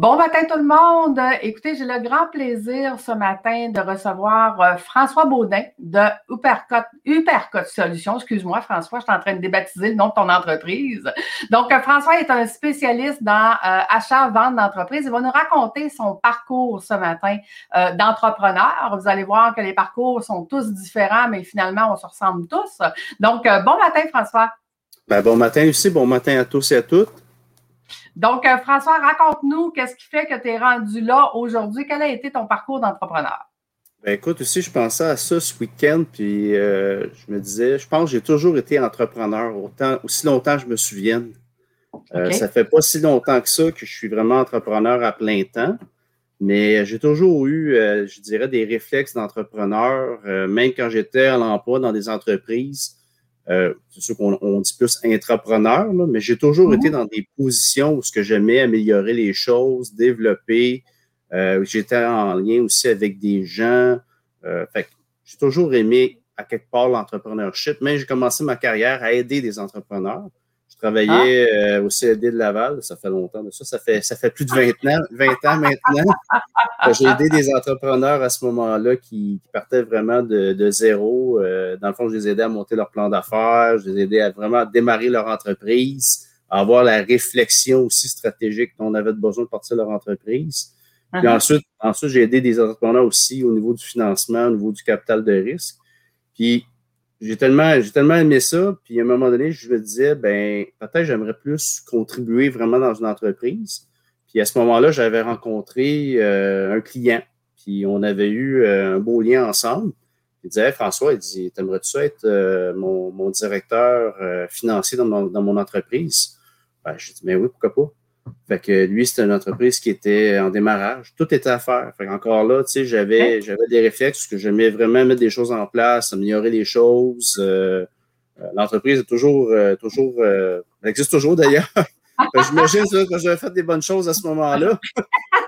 Bon matin tout le monde. Écoutez, j'ai le grand plaisir ce matin de recevoir euh, François Baudin de Uppercut Solutions. Excuse-moi François, je suis en train de débaptiser le nom de ton entreprise. Donc euh, François est un spécialiste dans euh, achat, vente d'entreprise. Il va nous raconter son parcours ce matin d'entrepreneur. Vous allez voir que les parcours sont tous différents, mais finalement on se ressemble tous. Donc bon matin François. Ben, bon matin aussi, bon matin à tous et à toutes. Donc, euh, François, raconte-nous qu'est-ce qui fait que tu es rendu là aujourd'hui. Quel a été ton parcours d'entrepreneur? Ben écoute, aussi, je pensais à ça ce week-end, puis euh, je me disais, je pense que j'ai toujours été entrepreneur, autant, aussi longtemps que je me souvienne. Euh, ça fait pas si longtemps que ça que je suis vraiment entrepreneur à plein temps, mais j'ai toujours eu, je dirais, des réflexes d'entrepreneur, même quand j'étais à l'emploi dans des entreprises. Euh, c'est sûr qu'on dit plus intrapreneur, mais j'ai toujours été mhm. dans des positions où ce que j'aimais améliorer les choses, développer. Euh, j'étais en lien aussi avec des gens. Euh, fait j'ai toujours aimé à quelque part l'entrepreneurship, mais j'ai commencé ma carrière à aider des entrepreneurs. Je travaillais ah. euh, au CLD de Laval, ça fait longtemps de ça, ça fait, ça fait plus de 20 ans, 20 ans maintenant. J'ai aidé des entrepreneurs à ce moment-là qui, partaient vraiment de, zéro. Euh, dans le fond, je les aidais à monter leur plan d'affaires, je les aidais à vraiment démarrer leur entreprise, à avoir la réflexion aussi stratégique dont on avait besoin de partir leur entreprise. Puis uh-huh. ensuite, ensuite j'ai aidé des entrepreneurs aussi au niveau du financement, au niveau du capital de risque. Puis j'ai tellement, j'ai tellement aimé ça. Puis à un moment donné, je me disais, ben, peut-être j'aimerais plus contribuer vraiment dans une entreprise. Puis à ce moment-là, j'avais rencontré euh, un client. Puis on avait eu euh, un beau lien ensemble. Il disait, François, il dit, t'aimerais-tu être euh, mon, mon, directeur financier dans mon, dans mon entreprise? Ben, j'ai dit, mais oui, pourquoi pas? Fait que lui, c'était une entreprise qui était en démarrage. Tout était à faire. Fait encore là, tu sais, j'avais, j'avais des réflexes que j'aimais vraiment mettre des choses en place, améliorer les choses. Euh, euh, l'entreprise est toujours, euh, toujours, elle existe toujours d'ailleurs. J'imagine que j'avais fait des bonnes choses à ce moment-là.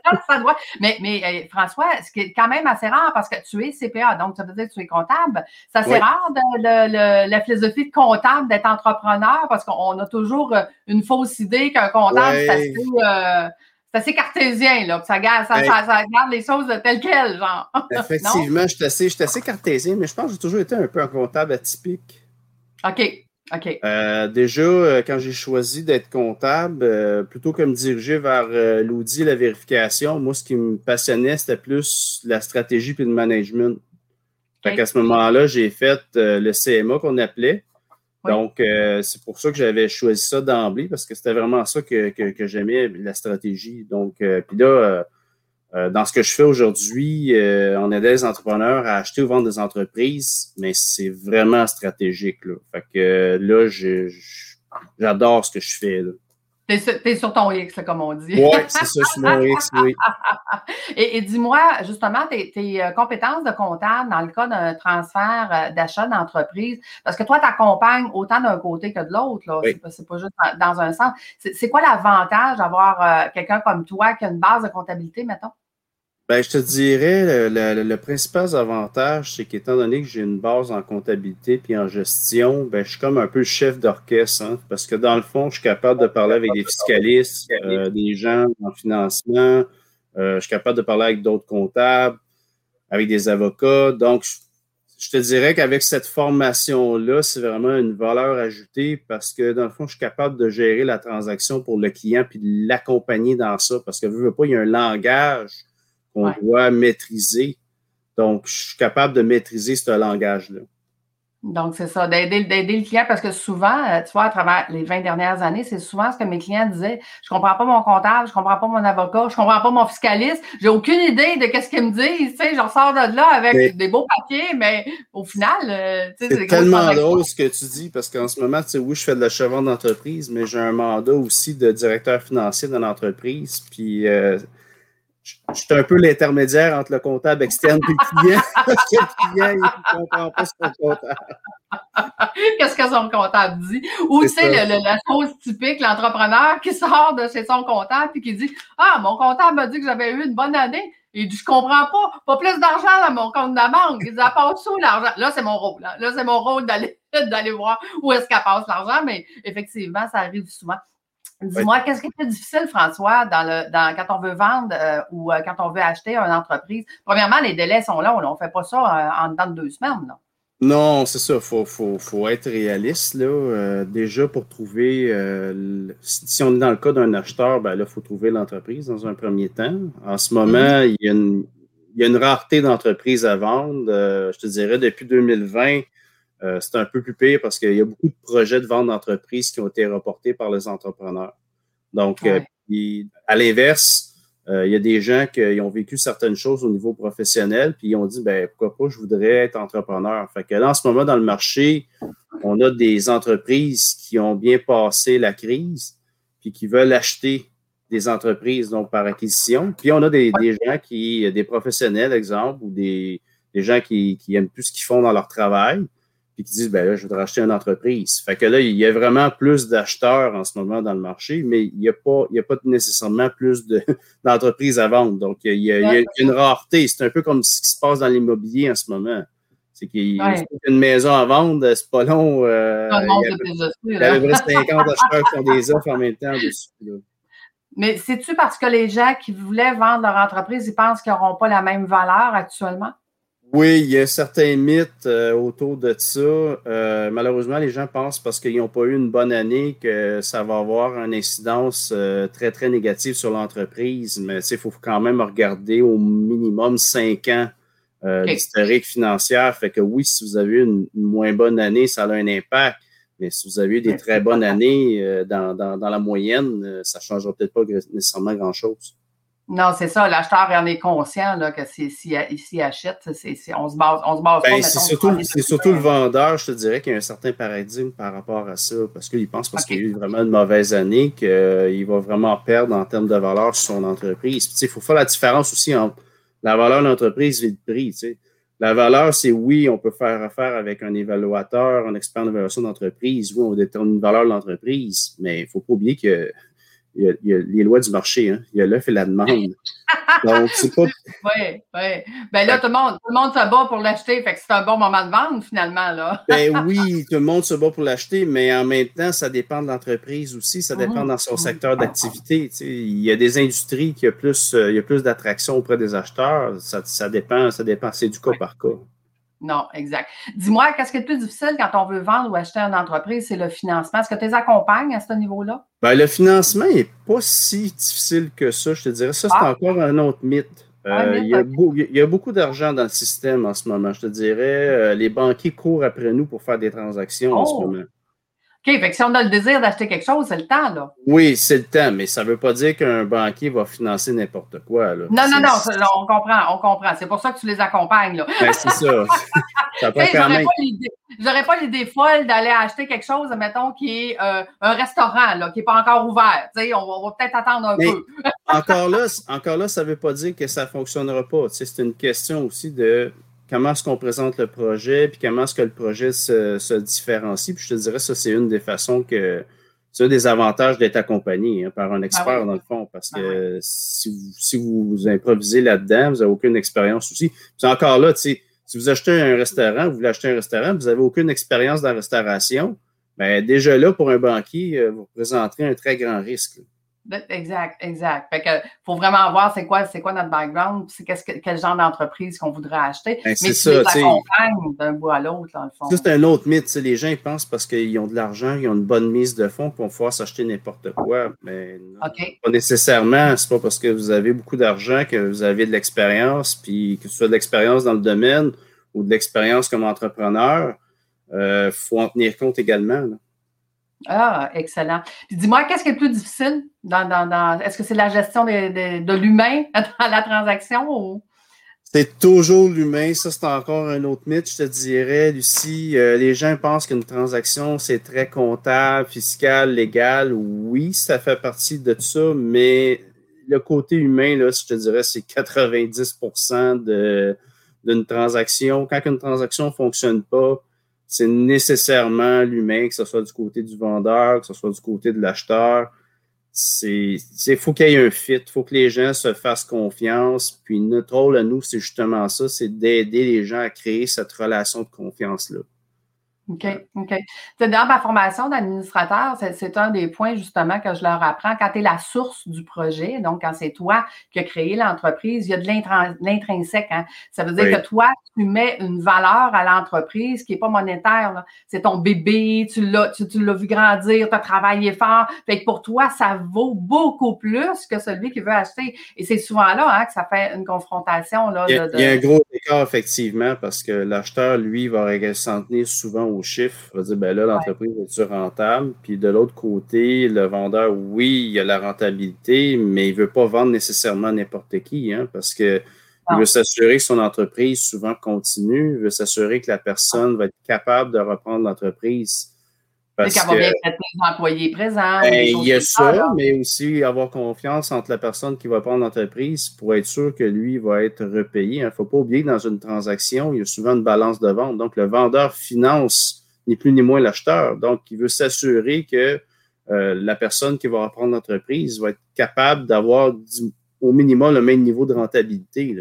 Mais, mais euh, François, ce qui est quand même assez rare parce que tu es CPA, donc ça veut dire que tu es comptable. C'est assez rare de, la philosophie de comptable d'être entrepreneur parce qu'on a toujours euh, une fausse idée qu'un comptable, euh, c'est assez, cartésien, là, ça garde, ça, garde les choses telles quelles, genre. Effectivement, je suis assez, cartésien, mais je pense que j'ai toujours été un peu un comptable atypique. OK. Euh, déjà, euh, quand j'ai choisi d'être comptable, euh, plutôt que me diriger vers l'audit et la vérification, moi, ce qui me passionnait, c'était plus la stratégie et le management. Fait qu'à ce moment-là, j'ai fait le CMA qu'on appelait. Donc, c'est pour ça que j'avais choisi ça d'emblée, parce que c'était vraiment ça que, que j'aimais, la stratégie. Donc, puis là, euh, dans ce que je fais aujourd'hui, euh, on aide les entrepreneurs à acheter ou vendre des entreprises, mais c'est vraiment stratégique. Là. Fait que là, j'adore ce que je fais. Là. T'es sur, ton X, comme on dit. Oui, c'est ça, je suis mon X, oui. Et, dis-moi, justement, tes, euh, compétences de comptable dans le cas d'un transfert d'achat d'entreprise, parce que toi, tu accompagnes autant d'un côté que de l'autre, là. C'est pas juste dans un sens. C'est quoi l'avantage d'avoir quelqu'un comme toi qui a une base de comptabilité, mettons? Ben, je te dirais, le, principal avantage, c'est qu'étant donné que j'ai une base en comptabilité puis en gestion, ben, je suis comme un peu chef d'orchestre, hein, parce que dans le fond, je suis capable de parler avec des fiscalistes, euh, des gens en financement, euh, je suis capable de parler avec d'autres comptables, avec des avocats. Donc, je te dirais qu'avec cette formation-là, c'est vraiment une valeur ajoutée parce que dans le fond, je suis capable de gérer la transaction pour le client puis de l'accompagner dans ça parce que, veux, veux pas, il y a un langage qu'on doit maîtriser. Donc, je suis capable de maîtriser ce langage-là. Donc, c'est ça, d'aider le client parce que souvent, euh, tu vois, à travers les 20 dernières années, c'est souvent ce que mes clients disaient. Je ne comprends pas mon comptable, je ne comprends pas mon avocat, je ne comprends pas mon fiscaliste, j'ai aucune idée de ce qu'ils me disent. Tu sais, je ressors de là avec des beaux papiers, mais au final, euh, tu sais, c'est tellement drôle ce que tu dis parce qu'en ce moment, tu sais, oui, je fais de la chevron d'entreprise, mais j'ai un mandat aussi de directeur financier dans l'entreprise. Puis, euh, je suis un peu l'intermédiaire entre le comptable externe et le client. parce que le client, il ne comprend pas son comptable. Qu'est-ce que son comptable dit? Ou, tu sais, la chose typique, l'entrepreneur qui sort de chez son comptable et qui dit Ah, mon comptable m'a dit que j'avais eu une bonne année. Il dit, je comprends pas, pas plus d'argent dans mon compte de la banque. Il dit, elle passe où l'argent? Là, c'est mon rôle. Là, là c'est mon rôle d'aller, d'aller voir où est-ce qu'elle passe l'argent, mais effectivement, ça arrive souvent. Dis-moi, qu'est-ce qui est plus difficile, François, dans le, dans, quand on veut vendre euh, ou euh, quand on veut acheter une entreprise? Premièrement, les délais sont là. On ne fait pas ça euh, en dedans de deux semaines. Là. Non, c'est ça. Il faut, faut, faut, être réaliste. Là. déjà, pour trouver, si on est dans le cas d'un acheteur, ben là, il faut trouver l'entreprise dans un premier temps. En ce moment, mm-hmm. il, y a une, il, y a une, rareté d'entreprises à vendre. je te dirais, depuis 2020, euh, c'est un peu plus pire parce qu'il y a beaucoup de projets de vente d'entreprise qui ont été reportés par les entrepreneurs. Donc, euh, à l'inverse, euh, il y a des gens qui ont vécu certaines choses au niveau professionnel, puis ils ont dit, ben pourquoi pas, je voudrais être entrepreneur. Fait que là, en ce moment, dans le marché, on a des entreprises qui ont bien passé la crise, puis qui veulent acheter des entreprises donc par acquisition. Puis on a des, gens qui, des professionnels, exemple, ou des, gens qui, qui aiment plus ce qu'ils font dans leur travail, qui disent ben là, je voudrais acheter une entreprise. Fait que là, il y a vraiment plus d'acheteurs en ce moment dans le marché, mais il n'y a, pas, il y a pas nécessairement plus d'entreprises à vendre. Donc, il y, a, une rareté. C'est un peu comme ce qui se passe dans l'immobilier en ce moment. C'est qu'il y a une maison à vendre, c'est pas long. Euh, il y a à peu près 50 acheteurs qui font des offres en même temps dessus. Mais c'est-tu parce que les gens qui voulaient vendre leur entreprise, ils pensent qu'ils n'auront pas la même valeur actuellement? Oui, il y a certains mythes euh, autour de ça. Euh, malheureusement, les gens pensent parce qu'ils n'ont pas eu une bonne année que ça va avoir une incidence euh, très, très négative sur l'entreprise. Mais il faut quand même regarder au minimum cinq ans d'historique financière. Fait que oui, si vous avez eu une, moins bonne année, ça a un impact. Mais si vous avez eu des très bonnes années dans, dans, la moyenne, ça ne changera peut-être pas nécessairement grand-chose. Non, c'est ça. L'acheteur en est conscient là, que s'il achète, on se base, on se base ben, C'est surtout, surtout le vendeur, je te dirais, qu'il y a un certain paradigme par rapport à ça. Parce qu'il pense parce qu'il a eu vraiment une mauvaise année qu'il va vraiment perdre en termes de valeur sur son entreprise. il faut faire la différence aussi entre la valeur de l'entreprise et le prix. La valeur, c'est oui, on peut faire affaire avec un évaluateur, un expert en évaluation d'entreprise. Oui, on détermine une valeur de l'entreprise, mais il ne faut pas oublier que il y, a, les lois du marché, hein. il y a l'œuf et la demande. Donc, c'est pas. Oui, oui. Ben là, tout le, monde, tout le monde se bat pour l'acheter, fait que c'est un bon moment de vendre, finalement, là. ben oui, tout le monde se bat pour l'acheter, mais en même temps, ça dépend de l'entreprise aussi, ça dépend dans son secteur d'activité. Il y a des industries qui ont plus, euh, il y a plus d'attraction auprès des acheteurs. Ça, ça dépend, ça dépend, c'est du cas par cas. Non, exact. Dis-moi, qu'est-ce qui est le plus difficile quand on veut vendre ou acheter une entreprise? C'est le financement. Est-ce que tu les accompagnes à ce niveau-là? Ben, le financement n'est pas si difficile que ça, je te dirais. Ça, c'est ah. encore un autre mythe. Euh, il, y a beaucoup d'argent dans le système en ce moment, je te dirais. Euh, les banquiers courent après nous pour faire des transactions en ce oh! moment. OK, fait que si on a le désir d'acheter quelque chose, c'est le temps, là. Oui, c'est le temps, mais ça ne veut pas dire qu'un banquier va financer n'importe quoi. Là. Non, non, non, on comprend, on comprend. C'est pour ça que tu les accompagnes, là. Ben, c'est ça. ça J'aurais pas l'idée folle d'aller acheter quelque chose, mettons, qui est euh, un restaurant, là, qui n'est pas encore ouvert. on, on va peut-être attendre un peu. encore, là, encore là, ça ne veut pas dire que ça ne fonctionnera pas. C'est une question aussi de comment est-ce qu'on présente le projet, puis comment est-ce que le projet se, différencie. Puis je te dirais, ça, c'est une des façons que. C'est un des avantages d'être accompagné hein, par un expert, ah dans le fond, parce ah que si, vous, vous, improvisez là-dedans, vous n'avez aucune expérience aussi. Puis encore là, si vous achetez un restaurant, vous voulez acheter un restaurant, vous n'avez aucune expérience dans la restauration, bien, déjà là, pour un banquier, euh, vous présenterez un très grand risque. Exact, exact. Fait que faut vraiment voir c'est quoi, c'est quoi notre background, c'est que, quel genre d'entreprise qu'on voudrait acheter. Ben, mais ça, d'un bout à l'autre, dans le fond. Ça, c'est un autre mythe. Les gens ils pensent parce qu'ils ont de l'argent, ils ont une bonne mise de fonds pour pouvoir s'acheter n'importe quoi. Mais pas nécessairement. C'est pas parce que vous avez beaucoup d'argent que vous avez de l'expérience, puis que ce soit de l'expérience dans le domaine ou de l'expérience comme entrepreneur. Il euh, faut en tenir compte également. Ah, excellent. dis-moi, qu'est-ce qui est le plus difficile dans, est-ce que c'est la gestion de, l'humain dans la transaction ou? C'est toujours l'humain. Ça, c'est encore un autre mythe, je te dirais, Lucie. Euh, les gens pensent qu'une transaction, c'est très comptable, fiscal, légal. Oui, ça fait partie de ça, mais le côté humain, là, je te dirais, c'est 90% d'une transaction. Quand une transaction ne fonctionne pas, c'est nécessairement l'humain, que ce soit du côté du vendeur, que ce soit du côté de l'acheteur. C'est, faut qu'il y ait un fit, faut que les gens se fassent confiance. Puis notre rôle à nous, c'est justement ça, c'est d'aider les gens à créer cette relation de confiance-là. OK, OK. Dans ma formation d'administrateur, c'est un des points justement que je leur apprends. Quand tu es la source du projet, donc quand c'est toi qui as créé l'entreprise, il y a de l'intrinsèque. Hein. Ça veut dire que toi, tu mets une valeur à l'entreprise qui n'est pas monétaire. C'est ton bébé, tu l'as tu, tu vu grandir, tu as travaillé fort. Fait que pour toi, ça vaut beaucoup plus que celui qui veut acheter. Et c'est souvent là hein, que ça fait une confrontation. Là, il, y a, il y a un gros écart, effectivement, parce que l'acheteur, lui, va s'en tenir souvent au chiffre, va dire, ben là, l'entreprise est rentable? Puis de l'autre côté, le vendeur, oui, il a la rentabilité, mais il ne veut pas vendre nécessairement n'importe qui, hein, parce que il veut s'assurer que son entreprise souvent continue, il veut s'assurer que la personne va être capable de reprendre l'entreprise. Parce qu'elle va bien traiter les employés présents. Ben, il y a ça, mais aussi avoir confiance entre la personne qui va prendre l'entreprise pour être sûr que lui va être repayé. Il ne faut pas oublier que dans une transaction, il y a souvent une balance de vente. Donc, le vendeur finance ni plus ni moins l'acheteur. Donc, il veut s'assurer que euh, la personne qui va reprendre l'entreprise va être capable d'avoir au minimum le même niveau de rentabilité.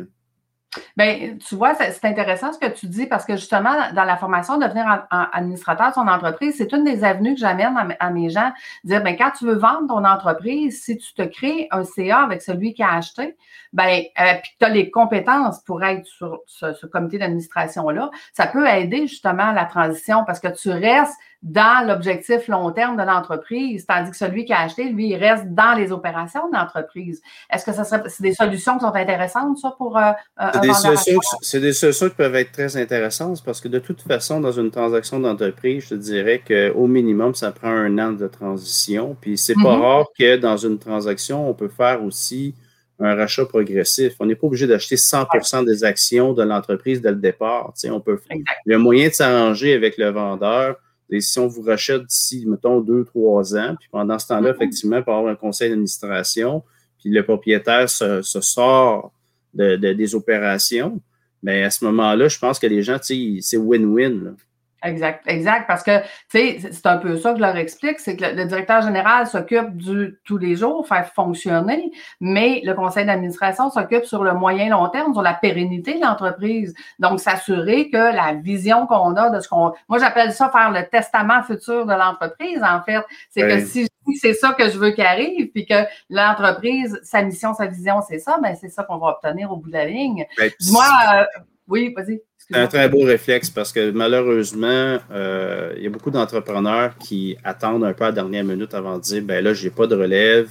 Bien, tu vois, c'est intéressant ce que tu dis parce que justement, dans la formation, devenir administrateur de son entreprise, c'est une des avenues que j'amène à, mes gens. Dire, bien, quand tu veux vendre ton entreprise, si tu te crées un CA avec celui qui a acheté, ben, euh, puis tu as les compétences pour être sur ce, comité d'administration-là, ça peut aider justement à la transition parce que tu restes dans l'objectif long terme de l'entreprise, tandis que celui qui a acheté, lui, il reste dans les opérations de l'entreprise. Est-ce que ça serait c'est des solutions qui sont intéressantes, ça, pour euh, c'est des, solutions, c'est des solutions qui peuvent être très intéressantes parce que de toute façon, dans une transaction d'entreprise, je te dirais qu'au minimum, ça prend un an de transition. Puis c'est pas mm-hmm. rare que dans une transaction, on peut faire aussi un rachat progressif. On n'est pas obligé d'acheter 100% des actions de l'entreprise dès le départ. on peut, il y a moyen de s'arranger avec le vendeur. Et si on vous rachète d'ici, mettons, deux, trois ans, puis pendant ce temps-là, mm-hmm. effectivement, il peut avoir un conseil d'administration, puis le propriétaire se, sort de, des opérations, mais à ce moment-là, je pense que les gens, c'est win-win. Exact, exact. Parce que, tu sais, c'est un peu ça que je leur explique, c'est que le, directeur général s'occupe du tous les jours, faire fonctionner, mais le conseil d'administration s'occupe sur le moyen long terme, sur la pérennité de l'entreprise. Donc, s'assurer que la vision qu'on a de ce qu'on. Moi, j'appelle ça faire le testament futur de l'entreprise, en fait. C'est que si c'est ça que je veux qu'il arrive, puis que l'entreprise, sa mission, sa vision, c'est ça, ben c'est ça qu'on va obtenir au bout de la ligne. Ben, Dis-moi, euh, oui, vas-y. C'est un très beau réflexe parce que malheureusement, euh, il y a beaucoup d'entrepreneurs qui attendent un peu à la dernière minute avant de dire ben là, je n'ai pas de relève,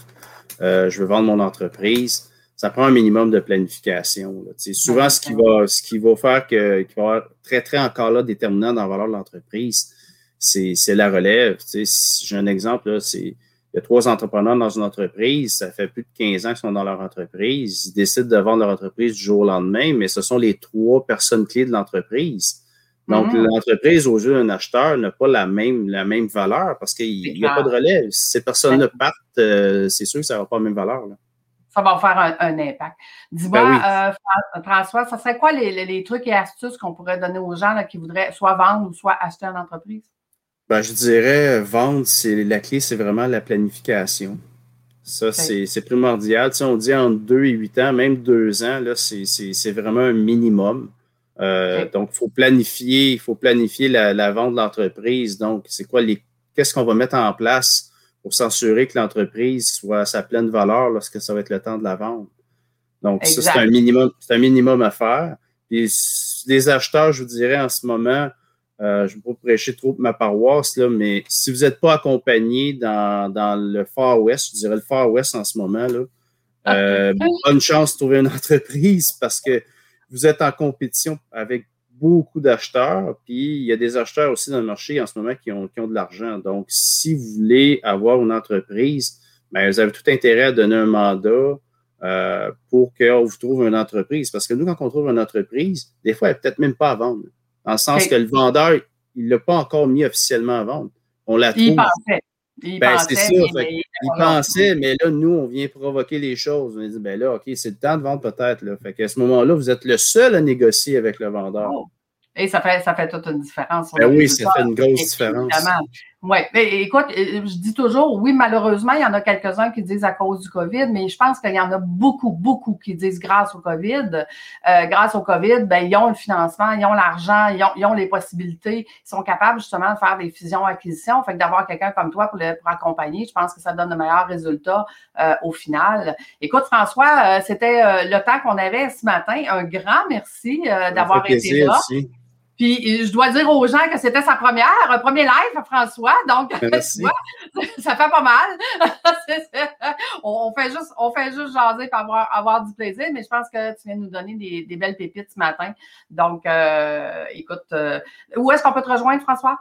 euh, je veux vendre mon entreprise. Ça prend un minimum de planification. C'est souvent ce qui va ce qui va faire que qui va être très, très encore là déterminant dans la valeur de l'entreprise, c'est la relève. J'ai un exemple, c'est il y a trois entrepreneurs dans une entreprise, ça fait plus de 15 ans qu'ils sont dans leur entreprise. Ils décident de vendre leur entreprise du jour au lendemain, mais ce sont les trois personnes clés de l'entreprise. Donc, mm-hmm. l'entreprise, aux yeux d'un acheteur, n'a pas la même, la même valeur parce qu'il n'y a pas de relève. Si ces personnes-là partent, euh, c'est sûr que ça n'aura pas la même valeur. Ça va faire un, impact. Dis-moi, ben euh, François, ça serait quoi les, trucs et astuces qu'on pourrait donner aux gens qui voudraient soit vendre ou soit acheter une entreprise? Ben, je dirais, vendre, c'est la clé, c'est vraiment la planification. Ça, c'est primordial. Tu sais, on dit entre 2 et 8 ans, même 2 ans, là, c'est vraiment un minimum. Euh, donc, il faut planifier, il faut planifier la, vente de l'entreprise. Donc, c'est quoi les. Qu'est-ce qu'on va mettre en place pour s'assurer que l'entreprise soit à sa pleine valeur lorsque ça va être le temps de la vente? Donc, ça, c'est un minimum, c'est un minimum à faire. Puis les acheteurs, je vous dirais en ce moment, euh, je ne vais pas prêcher trop ma paroisse, là, mais si vous n'êtes pas accompagné dans, dans, le Far West, je dirais le Far West en ce moment, là, ah, euh, bonne chance de trouver une entreprise parce que vous êtes en compétition avec beaucoup d'acheteurs, puis il y a des acheteurs aussi dans le marché en ce moment qui ont, qui ont de l'argent. Donc, si vous voulez avoir une entreprise, ben, vous avez tout intérêt à donner un mandat euh, pour qu'on vous trouve une entreprise. Parce que nous, quand on trouve une entreprise, des fois, elle n'est peut-être même pas à vendre. En sens que le vendeur, il ne l'a pas encore mis officiellement à vendre. On la trouve. Il pensait. Il ben, pensait, ça, mais, il, pensait, mais là, nous, on vient provoquer les choses. On dit, ben là, OK, c'est le temps de vendre peut-être. Fait qu'à ce moment-là, vous êtes le seul à négocier avec le vendeur. Oh. Et ça fait, ça fait toute une différence. Ben oui, ça fait une grosse différence. Oui, écoute, euh, je dis toujours, oui, malheureusement, il y en a quelques-uns qui disent à cause du COVID, mais je pense qu'il y en a beaucoup, beaucoup qui disent grâce au COVID. Euh, grâce au COVID, ben, ils ont le financement, ils ont l'argent, ils ont, les possibilités, ils sont capables justement de faire des fusions-acquisitions. Fait que d'avoir quelqu'un comme toi pour, le, pour accompagner, je pense que ça donne de meilleurs résultats euh, au final. Écoute, François, c'était le temps qu'on avait ce matin. Un grand merci d'avoir été là. Puis je dois dire aux gens que c'était sa première, un premier live, François. Donc, tu vois, ça fait pas mal. on, fait juste, on fait juste jaser et avoir, avoir du plaisir, mais je pense que tu viens de nous donner des, belles pépites ce matin. Donc, euh, écoute, euh, où est-ce qu'on peut te rejoindre, François?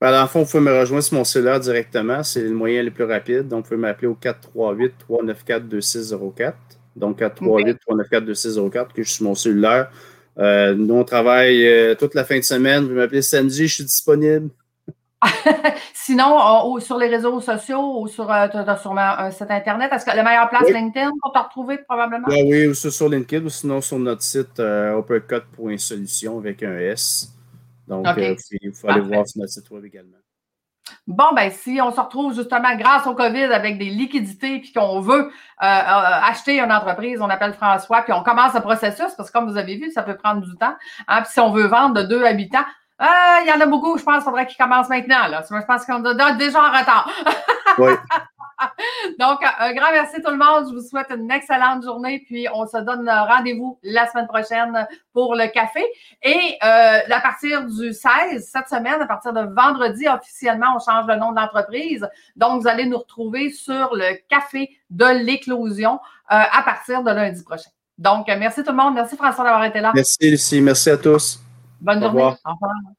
Ben, dans le fond, vous pouvez me rejoindre sur mon cellulaire directement. C'est le moyen le plus rapide. Donc, vous pouvez m'appeler au 438-394-2604. Donc, 438-394-2604, que je suis sur mon cellulaire. Euh, nous, on travaille euh, toute la fin de semaine. Vous m'appelez samedi, je suis disponible. Sinon, sur les réseaux sociaux ou sur, euh, un site Internet, est-ce que la meilleure place, LinkedIn, pour te retrouver probablement? Ben oui, ou sur LinkedIn ou sinon sur notre site uppercut.solution avec un S. Donc, il faut aller voir sur notre site web également. Bon, ben si on se retrouve justement grâce au COVID avec des liquidités puis qu'on veut euh, euh, acheter une entreprise, on appelle François, puis on commence le processus parce que comme vous avez vu, ça peut prendre du temps. Hein, puis si on veut vendre de 2 à 8 ans, euh, il y en a beaucoup, je pense, qu'il faudrait qu'ils commencent maintenant. Là. Je pense qu'on est déjà en retard. oui. Donc, un grand merci tout le monde. Je vous souhaite une excellente journée. Puis, on se donne rendez-vous la semaine prochaine pour le café. Et euh, à partir du 16, cette semaine, à partir de vendredi, officiellement, on change le nom de l'entreprise. Donc, vous allez nous retrouver sur le café de l'éclosion euh, à partir de lundi prochain. Donc, merci tout le monde. Merci François d'avoir été là. Merci Lucie. Merci à tous. Bonne journée. Au revoir.